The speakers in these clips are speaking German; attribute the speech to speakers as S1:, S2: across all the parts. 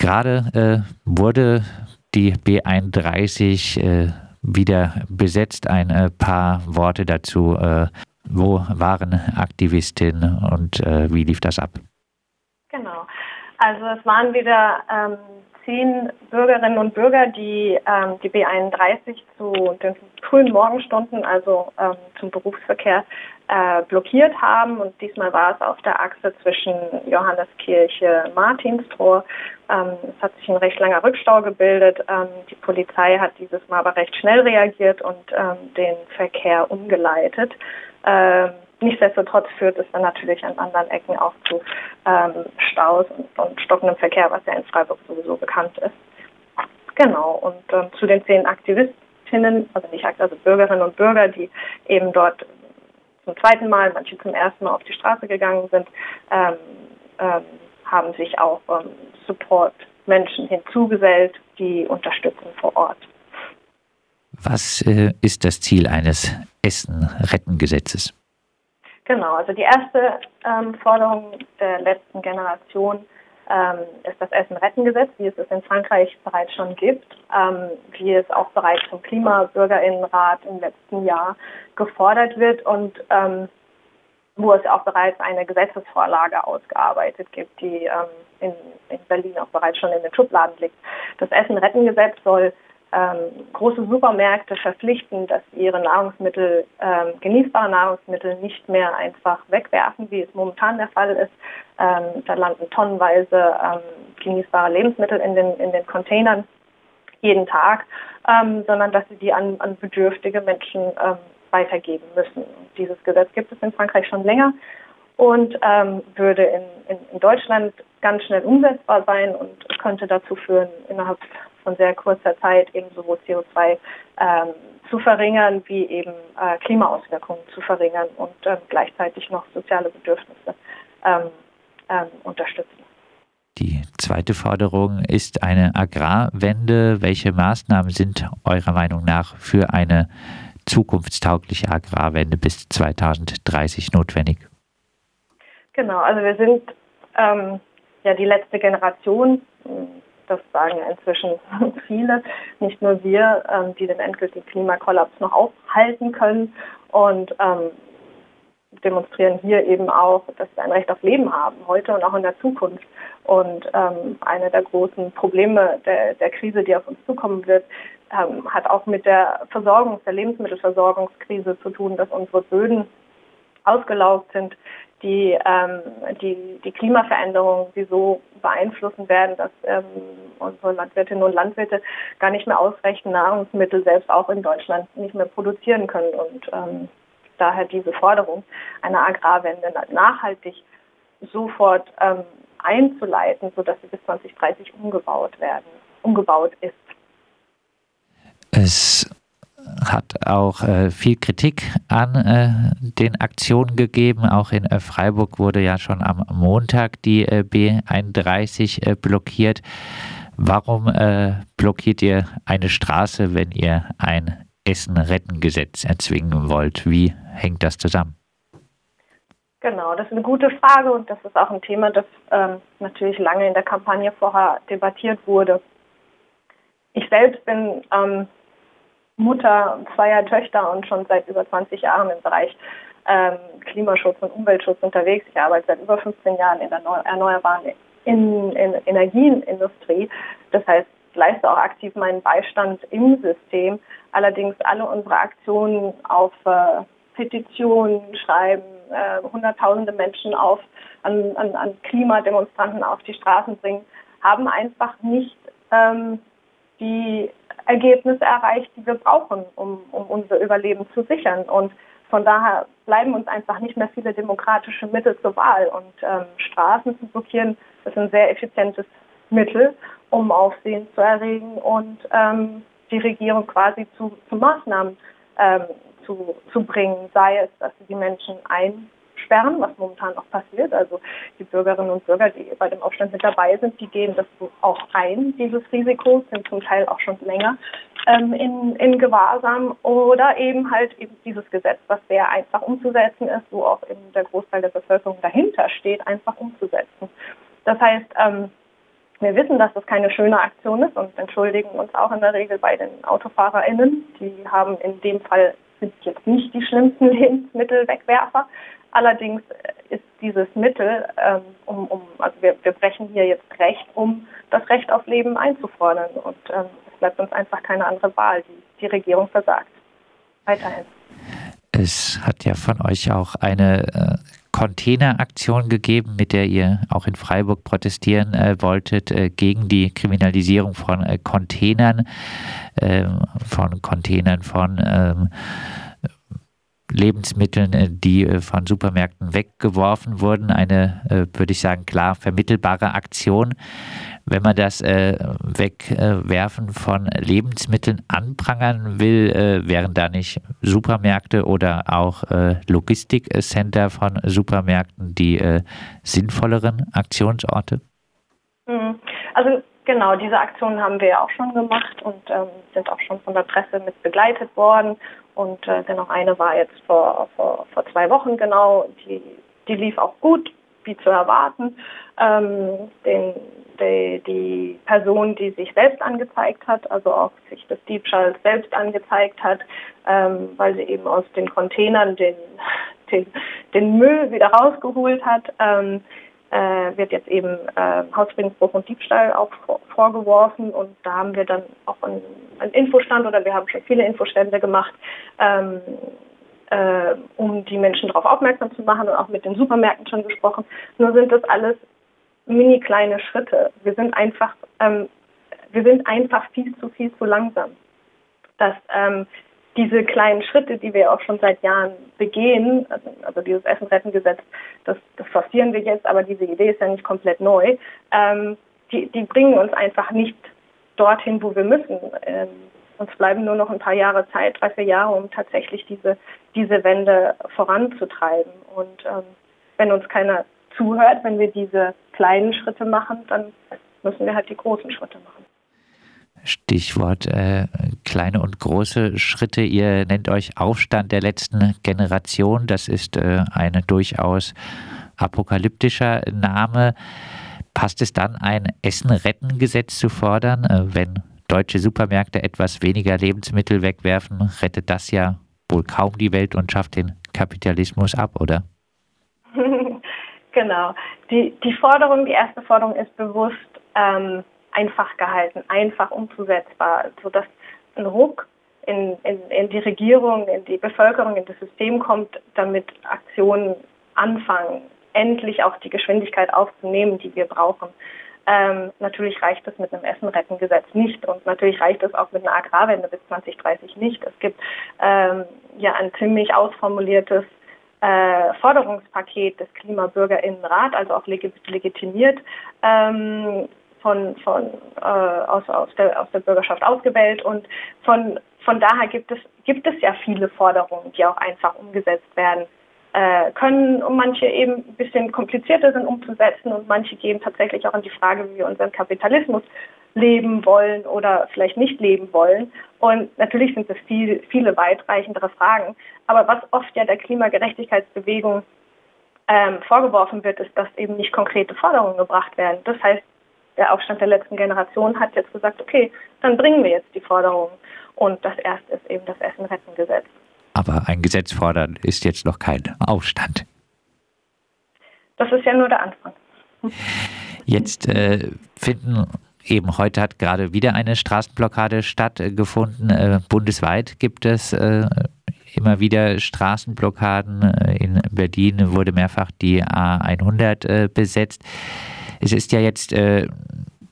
S1: Gerade äh, wurde die B31 äh, wieder besetzt. Ein äh, paar Worte dazu. Äh, wo waren Aktivistinnen und äh, wie lief das ab?
S2: Genau. Also es waren wieder ähm, zehn Bürgerinnen und Bürger, die ähm, die B31 zu den frühen Morgenstunden, also ähm, zum Berufsverkehr, äh, blockiert haben. Und diesmal war es auf der Achse zwischen Johanneskirche, Martinstor. Ähm, es hat sich ein recht langer Rückstau gebildet. Ähm, die Polizei hat dieses Mal aber recht schnell reagiert und ähm, den Verkehr umgeleitet. Nichtsdestotrotz führt es dann natürlich an anderen Ecken auch zu ähm, Staus und, und, stockendem Verkehr, was ja in Freiburg sowieso bekannt ist. Genau, und ähm, zu den zehn Aktivistinnen, also nicht also Bürgerinnen und Bürger, die eben dort zum zweiten Mal, manche zum ersten Mal auf die Straße gegangen sind, ähm, ähm, haben sich auch ähm, Support-Menschen hinzugesellt, die unterstützen vor Ort.
S1: Was äh, ist das Ziel eines Essen-Retten-Gesetzes?
S2: Genau, also die erste ähm, Forderung der letzten Generation ähm, ist das Essen-Retten-Gesetz, wie es es in Frankreich bereits schon gibt, ähm, wie es auch bereits vom Klimabürgerinnenrat im letzten Jahr gefordert wird und ähm, wo es auch bereits eine Gesetzesvorlage ausgearbeitet gibt, die ähm, in, in Berlin auch bereits schon in den Schubladen liegt. Das Essen-Retten-Gesetz soll ähm, große Supermärkte verpflichten, dass ihre Nahrungsmittel, ähm, genießbare Nahrungsmittel nicht mehr einfach wegwerfen, wie es momentan der Fall ist. Ähm, da landen tonnenweise ähm, genießbare Lebensmittel in den, in den Containern jeden Tag, ähm, sondern dass sie die an, an bedürftige Menschen ähm, weitergeben müssen. Dieses Gesetz gibt es in Frankreich schon länger und würde in, in, in Deutschland ganz schnell umsetzbar sein und könnte dazu führen, innerhalb von sehr kurzer Zeit eben sowohl CO2 ähm, zu verringern, wie eben äh, Klimaauswirkungen zu verringern und ähm, gleichzeitig noch soziale Bedürfnisse ähm, ähm, unterstützen.
S1: Die zweite Forderung ist eine Agrarwende. Welche Maßnahmen sind eurer Meinung nach für eine zukunftstaugliche Agrarwende bis 2030 notwendig?
S2: Genau, also wir sind ähm, ja die letzte Generation, das sagen inzwischen viele, nicht nur wir, ähm, die den endgültigen Klimakollaps noch aufhalten können und ähm, demonstrieren hier eben auch, dass wir ein Recht auf Leben haben, heute und auch in der Zukunft. Und ähm, eine der großen Probleme der, der Krise, die auf uns zukommen wird, ähm, hat auch mit der Versorgungs-, der Lebensmittelversorgungskrise zu tun, dass unsere Böden ausgelaugt sind, die, ähm, die, die Klimaveränderungen, die so beeinflussen werden, dass ähm, unsere Landwirtinnen und Landwirte gar nicht mehr ausreichend Nahrungsmittel selbst auch in Deutschland nicht mehr produzieren können. Und ähm, daher diese Forderung einer Agrarwende nachhaltig sofort ähm, einzuleiten, sodass sie bis 2030 umgebaut werden, umgebaut ist.
S1: Es hat auch äh, viel Kritik an äh, den Aktionen gegeben. Auch in äh, Freiburg wurde ja schon am Montag die äh, B31 äh, blockiert. Warum äh, blockiert ihr eine Straße, wenn ihr ein Essen-Retten-Gesetz erzwingen wollt? Wie hängt das zusammen?
S2: Genau, das ist eine gute Frage und das ist auch ein Thema, das ähm, natürlich lange in der Kampagne vorher debattiert wurde. Ich selbst bin ähm, Mutter zweier Töchter und schon seit über 20 Jahren im Bereich ähm, Klimaschutz und Umweltschutz unterwegs. Ich arbeite seit über 15 Jahren in der erneuerbaren in, in Energienindustrie. Das heißt, leiste auch aktiv meinen Beistand im System. Allerdings alle unsere Aktionen auf äh, Petitionen schreiben, äh, hunderttausende Menschen auf, an, an, an Klimademonstranten auf die Straßen bringen, haben einfach nicht ähm, die Ergebnisse erreicht, die wir brauchen, um, um unser Überleben zu sichern. Und von daher bleiben uns einfach nicht mehr viele demokratische Mittel zur Wahl. Und ähm, Straßen zu blockieren ist ein sehr effizientes Mittel, um Aufsehen zu erregen und ähm, die Regierung quasi zu, zu Maßnahmen ähm, zu, zu bringen, sei es, dass sie die Menschen ein sperren, was momentan auch passiert. Also die Bürgerinnen und Bürger, die bei dem Aufstand mit dabei sind, die gehen das auch ein, dieses Risiko, sind zum Teil auch schon länger ähm, in, in Gewahrsam oder eben halt eben dieses Gesetz, was sehr einfach umzusetzen ist, wo auch eben der Großteil der Bevölkerung dahinter steht, einfach umzusetzen. Das heißt, ähm, Wir wissen, dass das keine schöne Aktion ist und entschuldigen uns auch in der Regel bei den AutofahrerInnen. Die haben in dem Fall sind jetzt nicht die schlimmsten Lebensmittelwegwerfer. Allerdings ist dieses Mittel, ähm, um, um, also wir, wir brechen hier jetzt Recht, um das Recht auf Leben einzufordern. Und ähm, es bleibt uns einfach keine andere Wahl. Die, die Regierung versagt. Weiterhin.
S1: Es hat ja von euch auch eine äh, Containeraktion gegeben, mit der ihr auch in Freiburg protestieren äh, wolltet äh, gegen die Kriminalisierung von äh, Containern, ähm, von Containern von ähm, Lebensmitteln, äh, die äh, von Supermärkten weggeworfen wurden. Eine, äh, würde ich sagen, klar vermittelbare Aktion. Wenn man das Wegwerfen von Lebensmitteln anprangern will, wären da nicht Supermärkte oder auch Logistikcenter von Supermärkten die sinnvolleren Aktionsorte?
S2: Mhm. Also Genau, diese Aktionen haben wir ja auch schon gemacht und ähm, sind auch schon von der Presse mit begleitet worden. Und äh, dennoch eine war jetzt vor, vor, vor zwei Wochen genau, die, die lief auch gut, wie zu erwarten. Ähm, den, die, die Person, die sich selbst angezeigt hat, also auch sich des Diebstahls selbst angezeigt hat, ähm, weil sie eben aus den Containern den, den, den Müll wieder rausgeholt hat. Ähm, äh, wird jetzt eben äh, Hausfriedensbruch und Diebstahl auch vorgeworfen und da haben wir dann auch einen, einen Infostand oder wir haben schon viele Infostände gemacht, ähm, äh, um die Menschen darauf aufmerksam zu machen und auch mit den Supermärkten schon gesprochen. Nur sind das alles mini kleine Schritte. Wir sind einfach, ähm, wir sind einfach viel zu viel zu langsam. Dass ähm, diese kleinen Schritte, die wir auch schon seit Jahren begehen, also, also dieses Essen-Retten-Gesetz, das, das forcieren wir jetzt, aber diese Idee ist ja nicht komplett neu, ähm, die, die bringen uns einfach nicht dorthin, wo wir müssen. Uns bleiben nur noch ein paar Jahre Zeit, drei, vier Jahre, um tatsächlich diese, diese Wende voranzutreiben. Und ähm, wenn uns keiner zuhört, wenn wir diese kleinen Schritte machen, dann müssen wir halt die großen Schritte machen.
S1: Stichwort äh, kleine und große Schritte. Ihr nennt euch Aufstand der letzten Generation. Das ist äh, ein durchaus apokalyptischer Name. Passt es dann, ein Essen-Retten-Gesetz zu fordern? Äh, wenn deutsche Supermärkte etwas weniger Lebensmittel wegwerfen, rettet das ja wohl kaum die Welt und schafft den Kapitalismus ab, oder?
S2: genau. Die, die Forderung, die erste Forderung ist bewusst, ähm, einfach gehalten, einfach umzusetzbar, sodass ein Ruck in, in, in die Regierung, in die Bevölkerung, in das System kommt, damit Aktionen anfangen, endlich auch die Geschwindigkeit aufzunehmen, die wir brauchen. Ähm, natürlich reicht es mit einem Essen-Retten-Gesetz nicht und natürlich reicht es auch mit einer Agrarwende bis 2030 nicht. Es gibt ähm, ja ein ziemlich ausformuliertes äh, Forderungspaket des Klimabürgerinnenrat, also auch legitimiert, ähm, von, von äh, aus, aus, der, aus der Bürgerschaft ausgewählt und von, von daher gibt es, gibt es ja viele Forderungen, die auch einfach umgesetzt werden äh, können und manche eben ein bisschen komplizierter sind umzusetzen und manche gehen tatsächlich auch in die Frage, wie wir unseren Kapitalismus leben wollen oder vielleicht nicht leben wollen. Und natürlich sind es viel, viele weitreichendere Fragen. Aber was oft ja der Klimagerechtigkeitsbewegung ähm, vorgeworfen wird, ist, dass eben nicht konkrete Forderungen gebracht werden. Das heißt, der Aufstand der letzten Generation hat jetzt gesagt, okay, dann bringen wir jetzt die Forderungen. Und das erste ist eben das Essen-Retten-Gesetz.
S1: Aber ein Gesetz fordern ist jetzt noch kein Aufstand.
S2: Das ist ja nur der Anfang.
S1: Jetzt äh, finden eben heute hat gerade wieder eine Straßenblockade stattgefunden. Äh, bundesweit gibt es äh, immer wieder Straßenblockaden. Äh, in Berlin wurde mehrfach die A100 äh, besetzt. Es ist ja jetzt äh,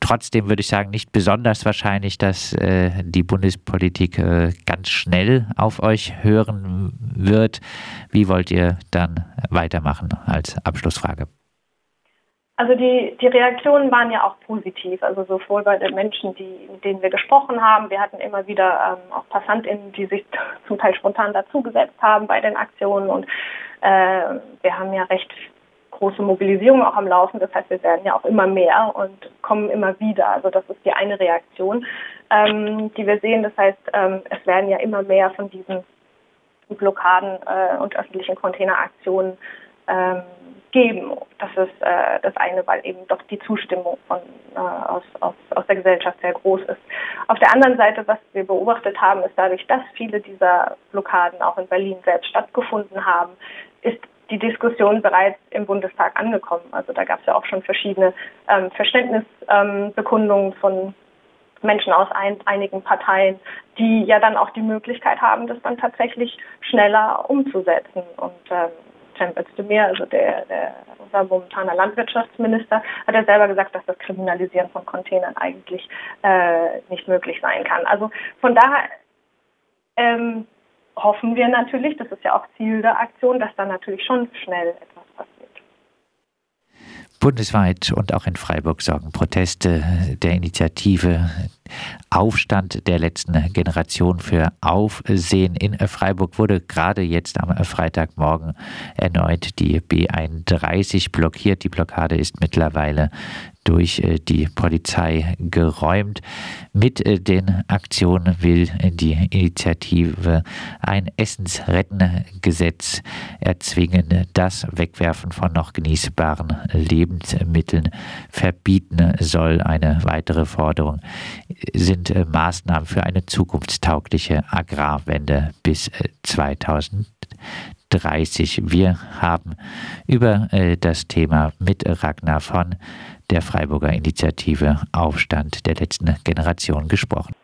S1: trotzdem, würde ich sagen, nicht besonders wahrscheinlich, dass äh, die Bundespolitik äh, ganz schnell auf euch hören wird. Wie wollt ihr dann weitermachen als Abschlussfrage?
S2: Also die, die Reaktionen waren ja auch positiv, also sowohl bei den Menschen, die, mit denen wir gesprochen haben. Wir hatten immer wieder ähm, auch PassantInnen, die sich zum Teil spontan dazugesetzt haben bei den Aktionen und äh, wir haben ja recht große Mobilisierung auch am Laufen. Das heißt, wir werden ja auch immer mehr und kommen immer wieder. Also das ist die eine Reaktion, ähm, die wir sehen. Das heißt, ähm, es werden ja immer mehr von diesen Blockaden äh, und öffentlichen Containeraktionen ähm, geben. Das ist äh, das eine, weil eben doch die Zustimmung von, äh, aus, aus, aus der Gesellschaft sehr groß ist. Auf der anderen Seite, was wir beobachtet haben, ist dadurch, dass viele dieser Blockaden auch in Berlin selbst stattgefunden haben, ist die Diskussion bereits im Bundestag angekommen. Also da gab es ja auch schon verschiedene ähm, Verständnisbekundungen ähm, von Menschen aus ein, einigen Parteien, die ja dann auch die Möglichkeit haben, das dann tatsächlich schneller umzusetzen. Und ähm, Cem Özdemir, also der, der, unser momentaner Landwirtschaftsminister, hat ja selber gesagt, dass das Kriminalisieren von Containern eigentlich äh, nicht möglich sein kann. Also von daher ähm, hoffen wir natürlich, das ist ja auch Ziel der Aktion, dass da natürlich schon schnell etwas passiert.
S1: Bundesweit und auch in Freiburg sorgen Proteste der Initiative Aufstand der letzten Generation für Aufsehen. In Freiburg wurde gerade jetzt am Freitagmorgen erneut die B31 blockiert. Die Blockade ist mittlerweile durch äh, die Polizei geräumt. Mit äh, den Aktionen will die Initiative ein Essensrettengesetz erzwingen, das Wegwerfen von noch genießbaren Lebensmitteln verbieten soll. Eine weitere Forderung sind äh, Maßnahmen für eine zukunftstaugliche Agrarwende bis 2030. Wir haben über das Thema mit Ragnar von der Freiburger Initiative Aufstand der letzten Generation gesprochen.